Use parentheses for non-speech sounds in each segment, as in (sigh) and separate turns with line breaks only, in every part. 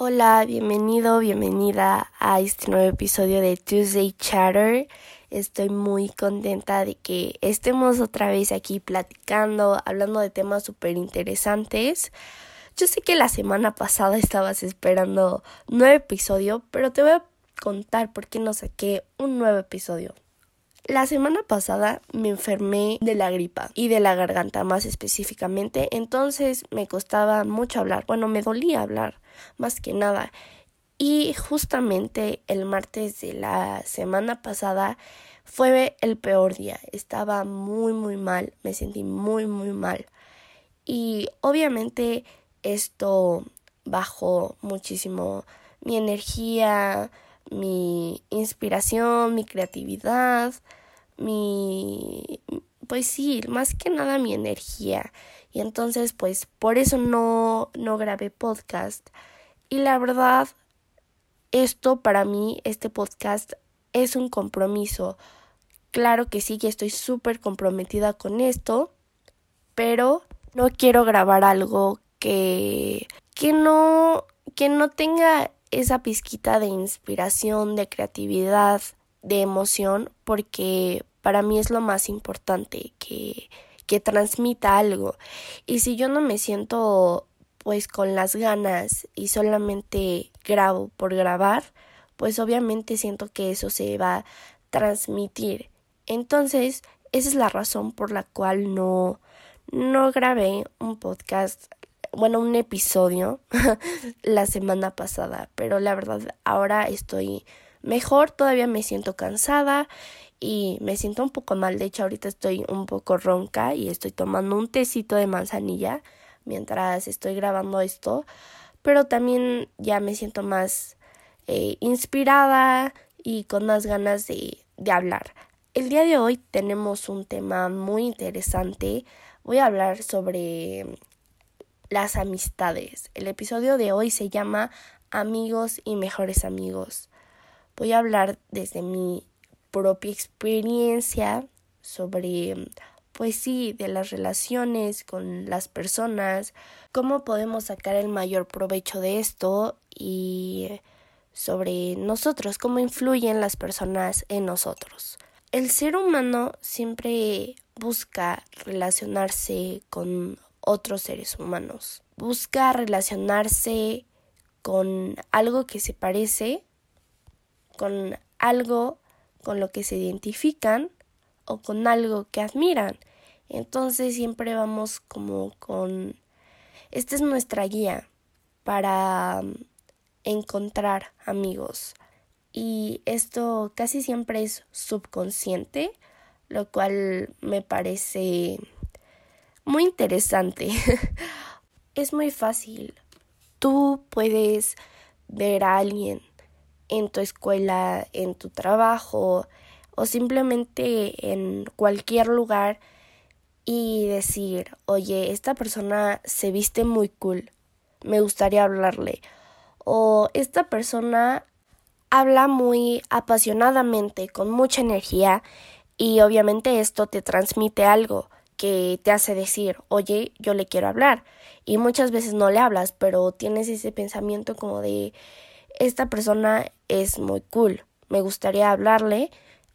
Hola, bienvenido, bienvenida a este nuevo episodio de Tuesday Chatter. Estoy muy contenta de que estemos otra vez aquí platicando, hablando de temas súper interesantes. Yo sé que la semana pasada estabas esperando nuevo episodio, pero te voy a contar por qué no saqué un nuevo episodio. La semana pasada me enfermé de la gripa y de la garganta más específicamente, entonces me costaba mucho hablar, bueno, me dolía hablar más que nada. Y justamente el martes de la semana pasada fue el peor día, estaba muy muy mal, me sentí muy muy mal. Y obviamente esto bajó muchísimo mi energía, mi inspiración, mi creatividad, mi, pues sí, más que nada mi energía. Y entonces, pues por eso no, no grabé podcast. Y la verdad, esto para mí, este podcast, es un compromiso. Claro que sí, que estoy súper comprometida con esto, pero no quiero grabar algo que, que no, que no tenga esa pizquita de inspiración, de creatividad, de emoción, porque para mí es lo más importante, que, que transmita algo. Y si yo no me siento pues con las ganas y solamente grabo por grabar, pues obviamente siento que eso se va a transmitir. Entonces, esa es la razón por la cual no, no grabé un podcast, bueno, un episodio (laughs) la semana pasada, pero la verdad ahora estoy mejor, todavía me siento cansada y me siento un poco mal. De hecho, ahorita estoy un poco ronca y estoy tomando un tecito de manzanilla mientras estoy grabando esto. Pero también ya me siento más eh, inspirada y con más ganas de, de hablar. El día de hoy tenemos un tema muy interesante. Voy a hablar sobre las amistades. El episodio de hoy se llama Amigos y mejores amigos. Voy a hablar desde mi propia experiencia sobre, pues sí, de las relaciones con las personas, cómo podemos sacar el mayor provecho de esto y sobre nosotros, cómo influyen las personas en nosotros. El ser humano siempre busca relacionarse con otros seres humanos, busca relacionarse con algo que se parece, con algo con lo que se identifican o con algo que admiran. Entonces siempre vamos como con... Esta es nuestra guía para mm, encontrar amigos. Y esto casi siempre es subconsciente, lo cual me parece muy interesante. (laughs) es muy fácil. Tú puedes ver a alguien en tu escuela, en tu trabajo o simplemente en cualquier lugar y decir, oye, esta persona se viste muy cool, me gustaría hablarle. O esta persona habla muy apasionadamente, con mucha energía y obviamente esto te transmite algo que te hace decir, oye, yo le quiero hablar. Y muchas veces no le hablas, pero tienes ese pensamiento como de, esta persona es muy cool, me gustaría hablarle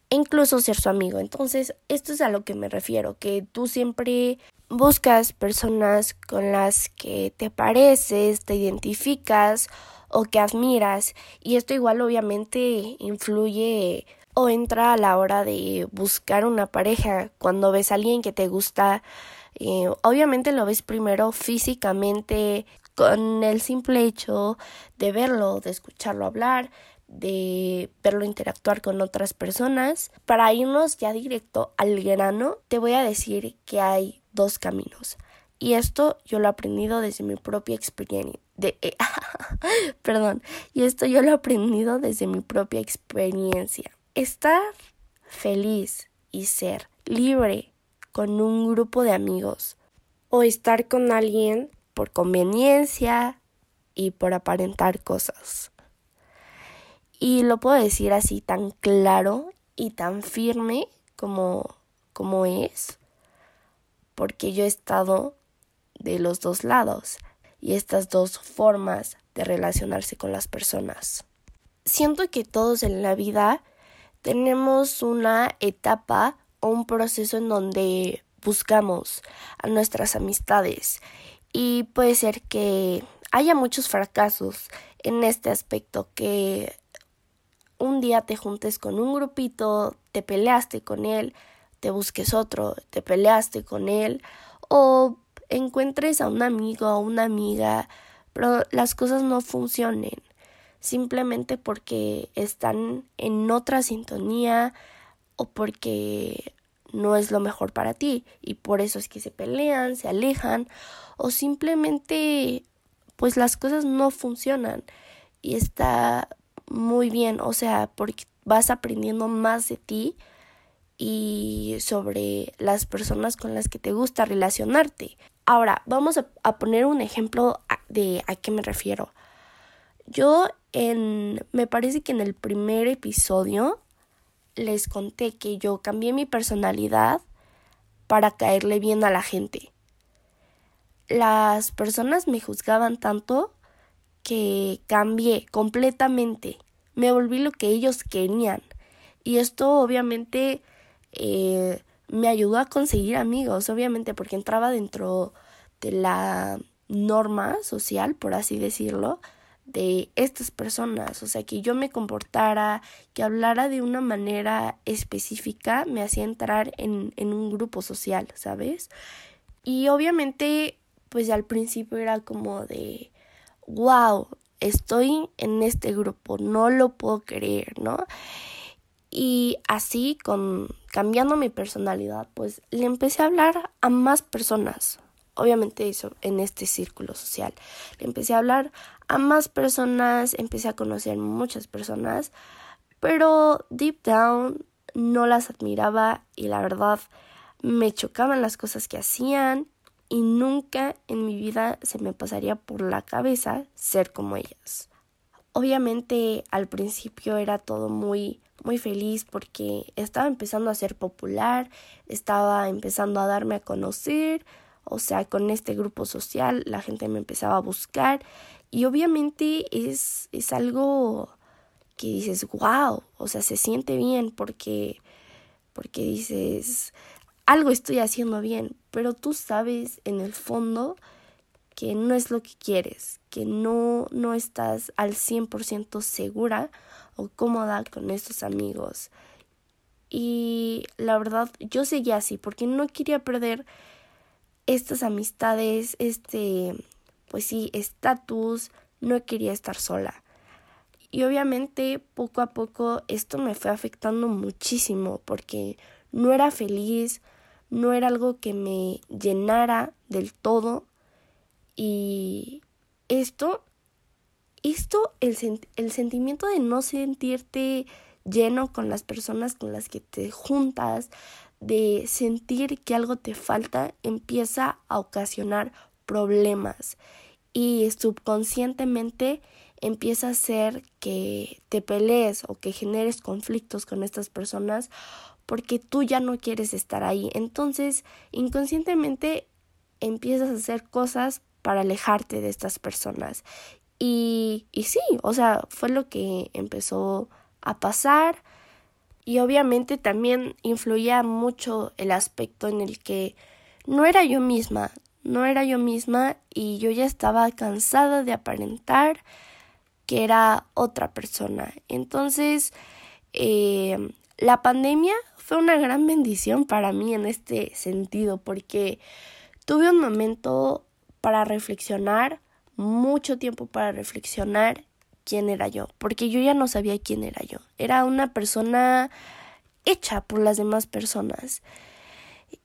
e incluso ser su amigo. Entonces, esto es a lo que me refiero, que tú siempre buscas personas con las que te pareces, te identificas o que admiras y esto igual obviamente influye o entra a la hora de buscar una pareja cuando ves a alguien que te gusta eh, obviamente lo ves primero físicamente con el simple hecho de verlo, de escucharlo hablar, de verlo interactuar con otras personas. Para irnos ya directo al grano, te voy a decir que hay dos caminos. Y esto yo lo he aprendido desde mi propia experiencia. De, (laughs) perdón, y esto yo lo he aprendido desde mi propia experiencia. Estar feliz y ser libre con un grupo de amigos o estar con alguien por conveniencia y por aparentar cosas. Y lo puedo decir así tan claro y tan firme como, como es, porque yo he estado de los dos lados y estas dos formas de relacionarse con las personas. Siento que todos en la vida tenemos una etapa o un proceso en donde buscamos a nuestras amistades y puede ser que haya muchos fracasos en este aspecto que un día te juntes con un grupito, te peleaste con él, te busques otro, te peleaste con él o encuentres a un amigo o una amiga, pero las cosas no funcionen simplemente porque están en otra sintonía o porque no es lo mejor para ti y por eso es que se pelean, se alejan o simplemente pues las cosas no funcionan y está muy bien, o sea, porque vas aprendiendo más de ti y sobre las personas con las que te gusta relacionarte. Ahora, vamos a, poner un ejemplo de a qué me refiero. Yo en, me parece que en el primer episodio les conté que yo cambié mi personalidad para caerle bien a la gente. Las personas me juzgaban tanto que cambié completamente. Me volví lo que ellos querían. Y esto obviamente eh, me ayudó a conseguir amigos, obviamente, porque entraba dentro de la norma social, por así decirlo, de estas personas, o sea, que yo me comportara, que hablara de una manera específica, me hacía entrar en, en un grupo social, ¿sabes? Y obviamente, pues al principio era como de, wow, estoy en este grupo, no lo puedo creer, ¿no? Y así, con cambiando mi personalidad, pues le empecé a hablar a más personas, obviamente eso en este círculo social. Le empecé a hablar a más personas, empecé a conocer muchas personas, pero deep down no las admiraba y la verdad me chocaban las cosas que hacían y nunca en mi vida se me pasaría por la cabeza ser como ellas. Obviamente al principio era todo muy muy feliz porque estaba empezando a ser popular, estaba empezando a darme a conocer, o sea, con este grupo social la gente me empezaba a buscar y obviamente es, es algo que dices, wow, o sea, se siente bien porque, porque dices, algo estoy haciendo bien, pero tú sabes en el fondo que no es lo que quieres, que no, no estás al 100% segura o cómoda con estos amigos. Y la verdad, yo seguía así porque no quería perder estas amistades, este, pues sí, estatus, no quería estar sola. Y obviamente poco a poco esto me fue afectando muchísimo porque no era feliz, no era algo que me llenara del todo y esto, esto, el, el sentimiento de no sentirte lleno con las personas con las que te juntas, de sentir que algo te falta empieza a ocasionar problemas y subconscientemente empieza a hacer que te pelees o que generes conflictos con estas personas porque tú ya no quieres estar ahí. Entonces, inconscientemente empiezas a hacer cosas para alejarte de estas personas. Y, y sí, o sea, fue lo que empezó a pasar. Y obviamente también influía mucho el aspecto en el que no era yo misma, no era yo misma y yo ya estaba cansada de aparentar que era otra persona. Entonces, eh, la pandemia fue una gran bendición para mí en este sentido porque tuve un momento para reflexionar, mucho tiempo para reflexionar quién era yo, porque yo ya no sabía quién era yo. Era una persona hecha por las demás personas.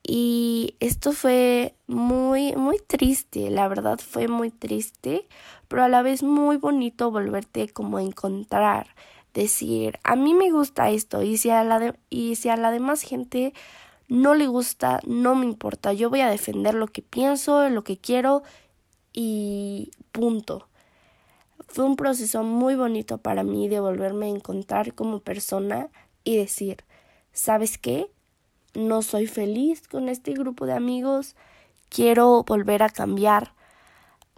Y esto fue muy, muy triste, la verdad fue muy triste, pero a la vez muy bonito volverte como a encontrar, decir, a mí me gusta esto y si a la, y si a la demás gente no le gusta, no me importa, yo voy a defender lo que pienso, lo que quiero y punto. Fue un proceso muy bonito para mí de volverme a encontrar como persona y decir, ¿sabes qué? No soy feliz con este grupo de amigos, quiero volver a cambiar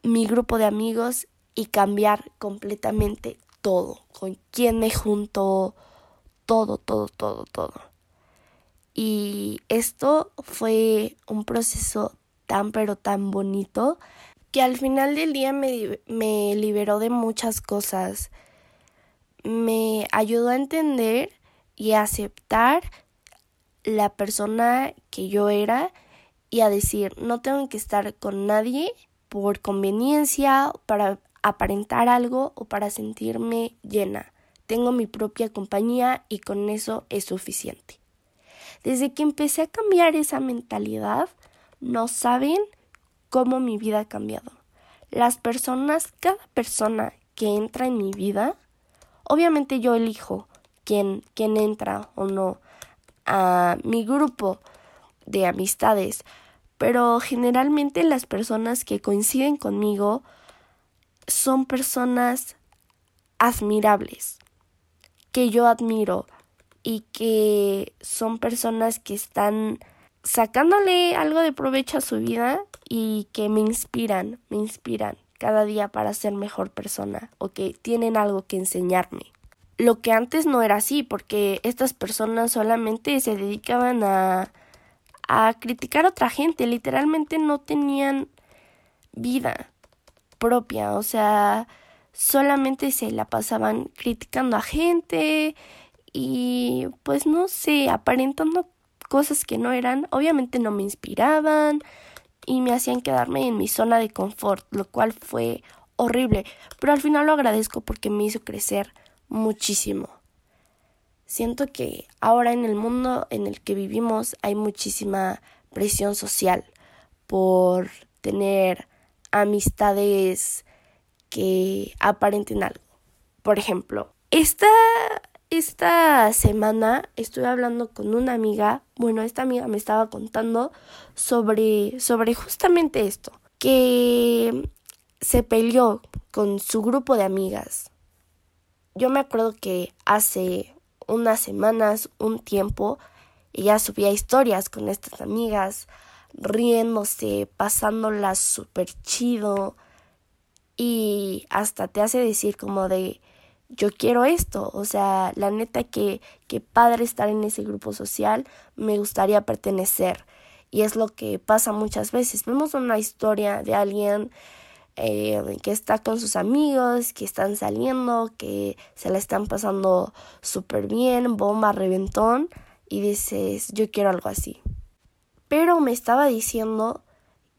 mi grupo de amigos y cambiar completamente todo, con quién me junto, todo, todo, todo, todo. Y esto fue un proceso tan pero tan bonito que al final del día me, me liberó de muchas cosas. Me ayudó a entender y a aceptar la persona que yo era y a decir, no tengo que estar con nadie por conveniencia, para aparentar algo o para sentirme llena. Tengo mi propia compañía y con eso es suficiente. Desde que empecé a cambiar esa mentalidad, no saben cómo mi vida ha cambiado. Las personas, cada persona que entra en mi vida, obviamente yo elijo quién, quién entra o no a mi grupo de amistades, pero generalmente las personas que coinciden conmigo son personas admirables, que yo admiro y que son personas que están sacándole algo de provecho a su vida y que me inspiran, me inspiran cada día para ser mejor persona o que tienen algo que enseñarme. Lo que antes no era así, porque estas personas solamente se dedicaban a, a criticar a otra gente, literalmente no tenían vida propia, o sea, solamente se la pasaban criticando a gente y pues no sé, aparentando cosas que no eran, obviamente no me inspiraban y me hacían quedarme en mi zona de confort, lo cual fue horrible, pero al final lo agradezco porque me hizo crecer muchísimo. Siento que ahora en el mundo en el que vivimos hay muchísima presión social por tener amistades que aparenten algo. Por ejemplo, esta, esta semana estuve hablando con una amiga, bueno, esta amiga me estaba contando sobre, sobre justamente esto, que se peleó con su grupo de amigas. Yo me acuerdo que hace unas semanas, un tiempo, ella subía historias con estas amigas riéndose, pasándola súper chido y hasta te hace decir como de yo quiero esto, o sea, la neta que, que padre estar en ese grupo social, me gustaría pertenecer. Y es lo que pasa muchas veces. Vemos una historia de alguien eh, que está con sus amigos, que están saliendo, que se la están pasando súper bien, bomba, reventón, y dices, yo quiero algo así pero me estaba diciendo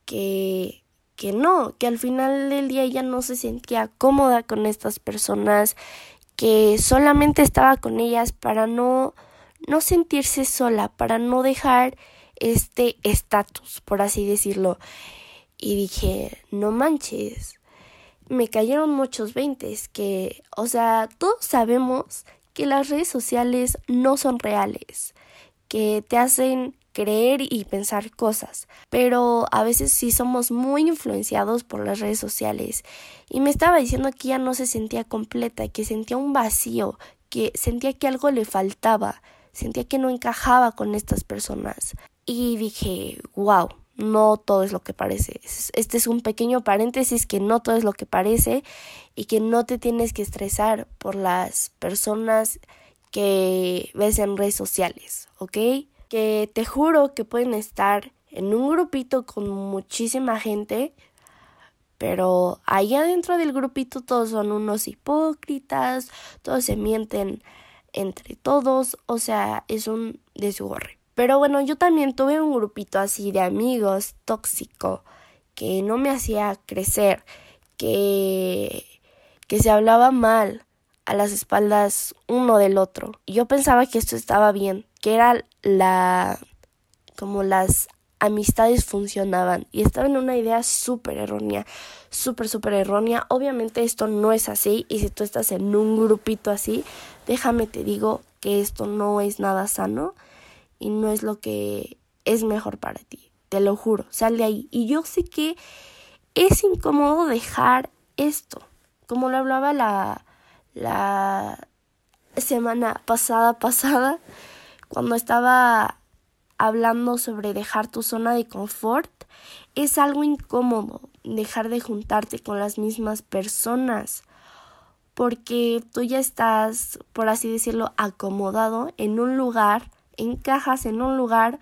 que que no, que al final del día ella no se sentía cómoda con estas personas, que solamente estaba con ellas para no no sentirse sola, para no dejar este estatus, por así decirlo. Y dije, no manches. Me cayeron muchos veintes que, o sea, todos sabemos que las redes sociales no son reales, que te hacen creer y pensar cosas, pero a veces sí somos muy influenciados por las redes sociales. Y me estaba diciendo que ya no se sentía completa, que sentía un vacío, que sentía que algo le faltaba, sentía que no encajaba con estas personas. Y dije, wow, no todo es lo que parece. Este es un pequeño paréntesis que no todo es lo que parece y que no te tienes que estresar por las personas que ves en redes sociales, ¿ok? que te juro que pueden estar en un grupito con muchísima gente, pero ahí adentro del grupito todos son unos hipócritas, todos se mienten entre todos, o sea, es un desgorre. Pero bueno, yo también tuve un grupito así de amigos tóxico que no me hacía crecer, que que se hablaba mal a las espaldas uno del otro. Y yo pensaba que esto estaba bien, que era la como las amistades funcionaban y estaba en una idea súper errónea, súper, súper errónea. Obviamente esto no es así y si tú estás en un grupito así, déjame te digo que esto no es nada sano y no es lo que es mejor para ti. Te lo juro, sal de ahí. Y yo sé que es incómodo dejar esto. Como lo hablaba la, la semana pasada, (laughs) pasada, cuando estaba hablando sobre dejar tu zona de confort, es algo incómodo dejar de juntarte con las mismas personas porque tú ya estás, por así decirlo, acomodado en un lugar, encajas en un lugar,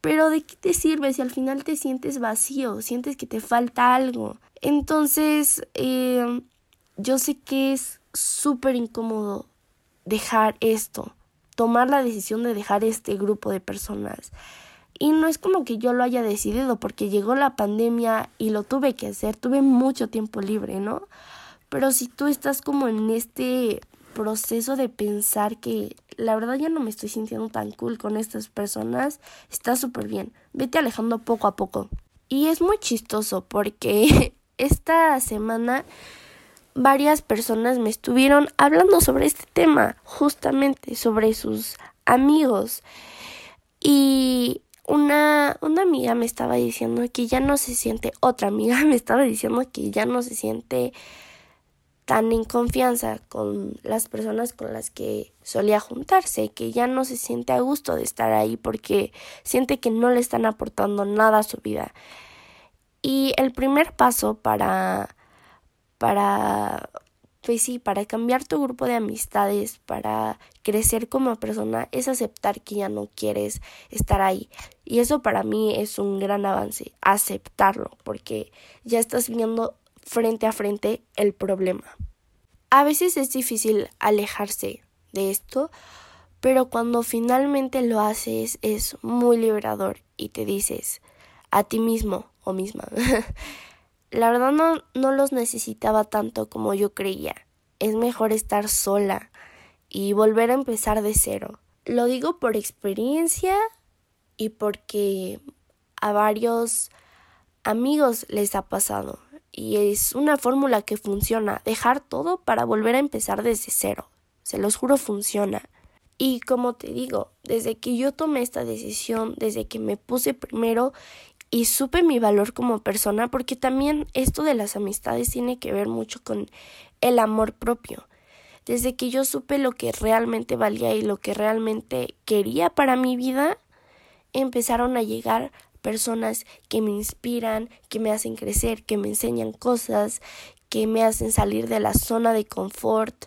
pero ¿de qué te sirve si al final te sientes vacío, sientes que te falta algo? Entonces, eh, yo sé que es súper incómodo dejar esto, tomar la decisión de dejar este grupo de personas. Y no es como que yo lo haya decidido porque llegó la pandemia y lo tuve que hacer, tuve mucho tiempo libre, ¿no? Pero si tú estás como en este proceso de pensar que la verdad ya no me estoy sintiendo tan cool con estas personas, está súper bien. Vete alejando poco a poco. Y es muy chistoso porque (laughs) esta semana varias personas me estuvieron hablando sobre este tema, justamente sobre sus amigos. Y una, una amiga me estaba diciendo que ya no se siente, otra amiga (laughs) me estaba diciendo que ya no se siente tan en confianza con las personas con las que solía juntarse, que ya no se siente a gusto de estar ahí porque siente que no le están aportando nada a su vida. Y el primer paso para para pues sí, para cambiar tu grupo de amistades, para crecer como persona, es aceptar que ya no quieres estar ahí. Y eso para mí es un gran avance, aceptarlo, porque ya estás viendo frente a frente el problema. A veces es difícil alejarse de esto, pero cuando finalmente lo haces es muy liberador y te dices a ti mismo o misma, (laughs) la verdad no, no los necesitaba tanto como yo creía. Es mejor estar sola y volver a empezar de cero. Lo digo por experiencia y porque a varios amigos les ha pasado y es una fórmula que funciona, dejar todo para volver a empezar desde cero. Se los juro funciona. Y como te digo, desde que yo tomé esta decisión, desde que me puse primero y supe mi valor como persona, porque también esto de las amistades tiene que ver mucho con el amor propio. Desde que yo supe lo que realmente valía y lo que realmente quería para mi vida, empezaron a llegar personas que me inspiran, que me hacen crecer, que me enseñan cosas, que me hacen salir de la zona de confort.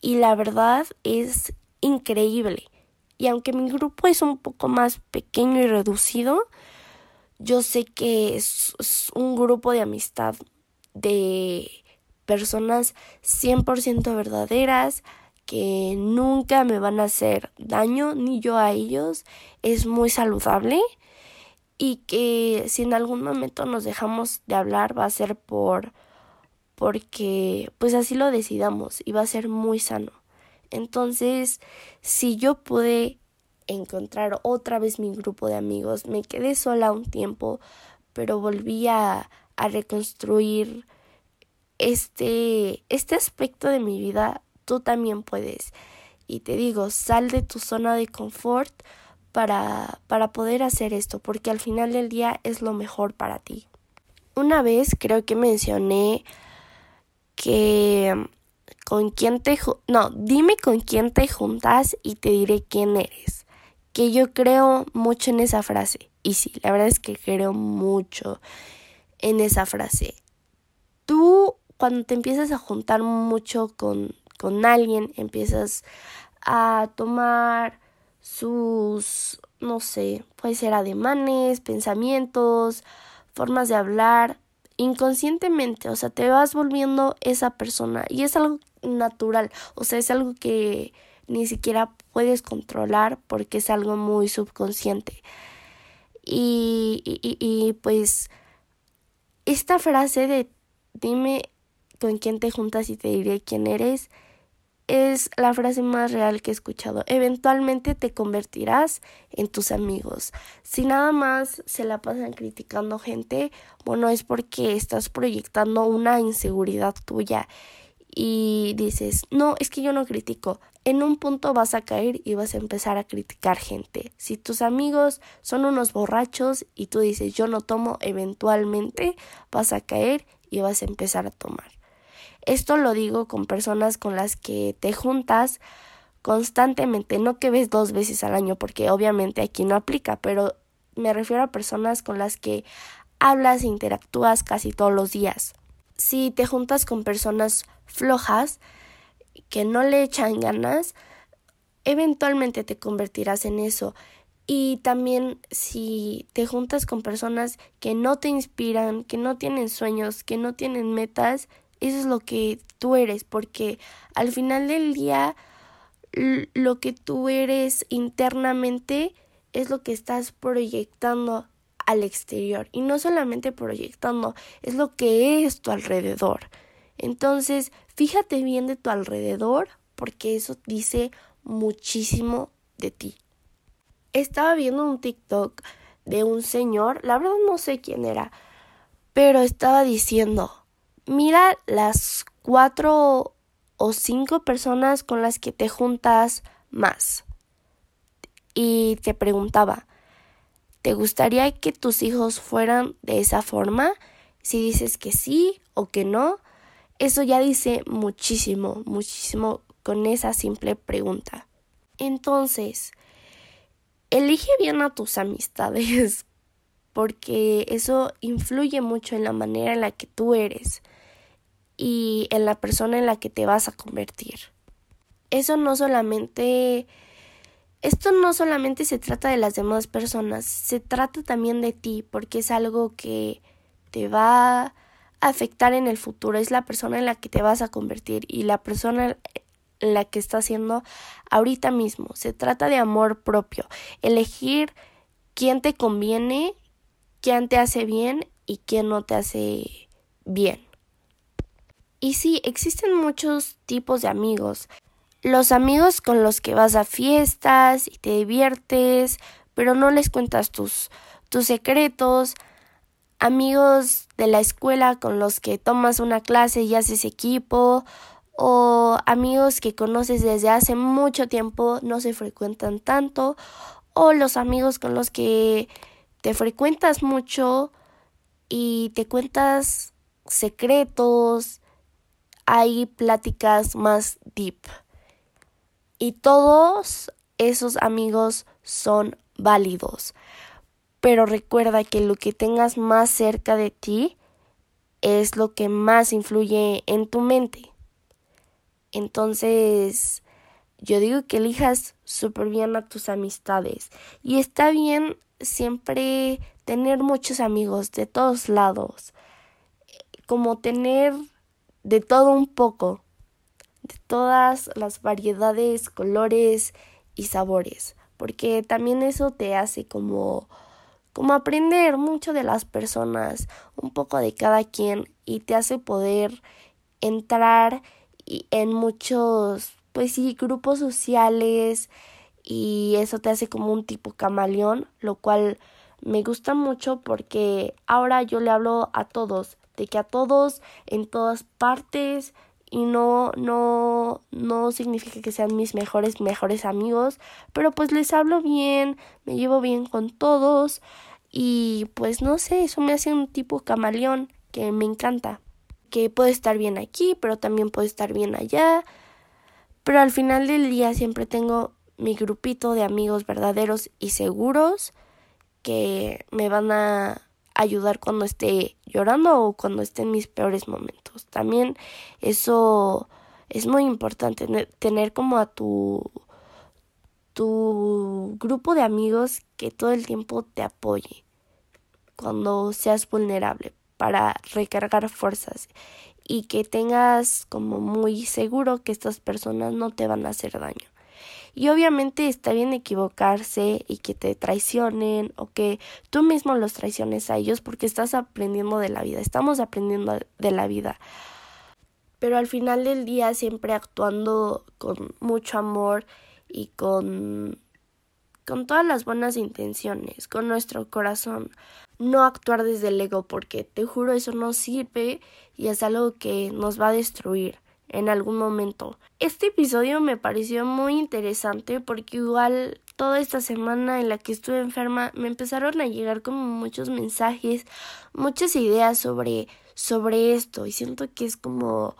Y la verdad es increíble. Y aunque mi grupo es un poco más pequeño y reducido, yo sé que es, un grupo de amistad de personas 100% verdaderas, que nunca me van a hacer daño, ni yo a ellos. Es muy saludable y que si en algún momento nos dejamos de hablar va a ser por porque pues así lo decidamos y va a ser muy sano. Entonces, si yo pude encontrar otra vez mi grupo de amigos, me quedé sola un tiempo, pero volví a, a reconstruir este, este aspecto de mi vida, tú también puedes. Y te digo, sal de tu zona de confort, para, para poder hacer esto, porque al final del día es lo mejor para ti. Una vez creo que mencioné que con quién te no, dime con quién te juntas y te diré quién eres. Que yo creo mucho en esa frase. Y sí, la verdad es que creo mucho en esa frase. Tú cuando te empiezas a juntar mucho con, con alguien, empiezas a tomar sus, no sé, puede ser ademanes, pensamientos, formas de hablar, inconscientemente, o sea, te vas volviendo esa persona y es algo natural, o sea, es algo que ni siquiera puedes controlar porque es algo muy subconsciente. Y, y, y pues esta frase de dime con quién te juntas y te diré quién eres, es la frase más real que he escuchado. Eventualmente te convertirás en tus amigos. Si nada más se la pasan criticando gente, bueno, es porque estás proyectando una inseguridad tuya y dices, no, es que yo no critico. En un punto vas a caer y vas a empezar a criticar gente. Si tus amigos son unos borrachos y tú dices, yo no tomo, eventualmente vas a caer y vas a empezar a tomar. Esto lo digo con personas con las que te juntas constantemente, no que ves dos veces al año, porque obviamente aquí no aplica, pero me refiero a personas con las que hablas e interactúas casi todos los días. Si te juntas con personas flojas, que no le echan ganas, eventualmente te convertirás en eso. Y también si te juntas con personas que no te inspiran, que no tienen sueños, que no tienen metas, eso es lo que tú eres, porque al final del día lo que tú eres internamente es lo que estás proyectando al exterior y no solamente proyectando, es lo que es tu alrededor. Entonces, fíjate bien de tu alrededor porque eso dice muchísimo de ti. Estaba viendo un TikTok de un señor, la verdad no sé quién era, pero estaba diciendo, mira las cuatro o cinco personas con las que te juntas más. Y te preguntaba, ¿te gustaría que tus hijos fueran de esa forma? Si dices que sí o que no, eso ya dice muchísimo, muchísimo con esa simple pregunta. Entonces, elige bien a tus amistades (laughs) porque eso influye mucho en la manera en la que tú eres y en la persona en la que te vas a convertir. Eso no solamente esto no solamente se trata de las demás personas, se trata también de ti, porque es algo que te va a afectar en el futuro, es la persona en la que te vas a convertir y la persona en la que estás siendo ahorita mismo. Se trata de amor propio, elegir quién te conviene, quién te hace bien y quién no te hace bien. Y sí, existen muchos tipos de amigos. Los amigos con los que vas a fiestas y te diviertes, pero no les cuentas tus, tus secretos. Amigos de la escuela con los que tomas una clase y haces equipo. O amigos que conoces desde hace mucho tiempo, no se frecuentan tanto. O los amigos con los que te frecuentas mucho y te cuentas secretos, hay pláticas más deep. Y todos esos amigos son válidos. Pero recuerda que lo que tengas más cerca de ti es lo que más influye en tu mente. Entonces, yo digo que elijas súper bien a tus amistades. Y está bien siempre tener muchos amigos de todos lados. Como tener de todo un poco, de todas las variedades, colores y sabores, porque también eso te hace como como aprender mucho de las personas, un poco de cada quien y te hace poder entrar en muchos pues sí, grupos sociales y eso te hace como un tipo camaleón, lo cual me gusta mucho porque ahora yo le hablo a todos, de que a todos en todas partes y no no no significa que sean mis mejores mejores amigos, pero pues les hablo bien, me llevo bien con todos y pues no sé, eso me hace un tipo camaleón que me encanta, que puede estar bien aquí, pero también puede estar bien allá, pero al final del día siempre tengo mi grupito de amigos verdaderos y seguros que me van a ayudar cuando esté llorando o cuando esté en mis peores momentos. También eso es muy importante, tener como a tu tu grupo de amigos que todo el tiempo te apoye cuando seas vulnerable para recargar fuerzas y que tengas como muy seguro que estas personas no te van a hacer daño. Y obviamente está bien equivocarse y que te traicionen o que tú mismo los traiciones a ellos porque estás aprendiendo de la vida, estamos aprendiendo de la vida. Pero al final del día siempre actuando con mucho amor y con con todas las buenas intenciones, con nuestro corazón, no actuar desde el ego porque te juro eso no sirve y es algo que nos va a destruir en algún momento. Este episodio me pareció muy interesante porque igual toda esta semana en la que estuve enferma me empezaron a llegar como muchos mensajes, muchas ideas sobre sobre esto y siento que es como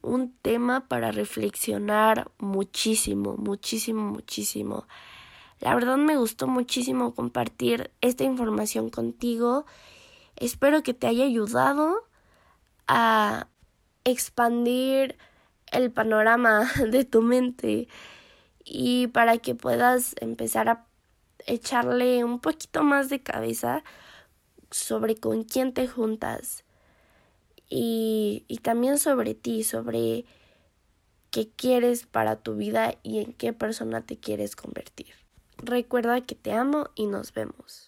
un tema para reflexionar muchísimo, muchísimo, muchísimo. La verdad me gustó muchísimo compartir esta información contigo Espero que te haya ayudado a expandir el panorama (laughs) de tu mente y para que puedas empezar a echarle un poquito más de cabeza sobre con quién te juntas y, y también sobre ti, sobre qué quieres para tu vida y en qué persona te quieres convertir. Recuerda que te amo y nos vemos.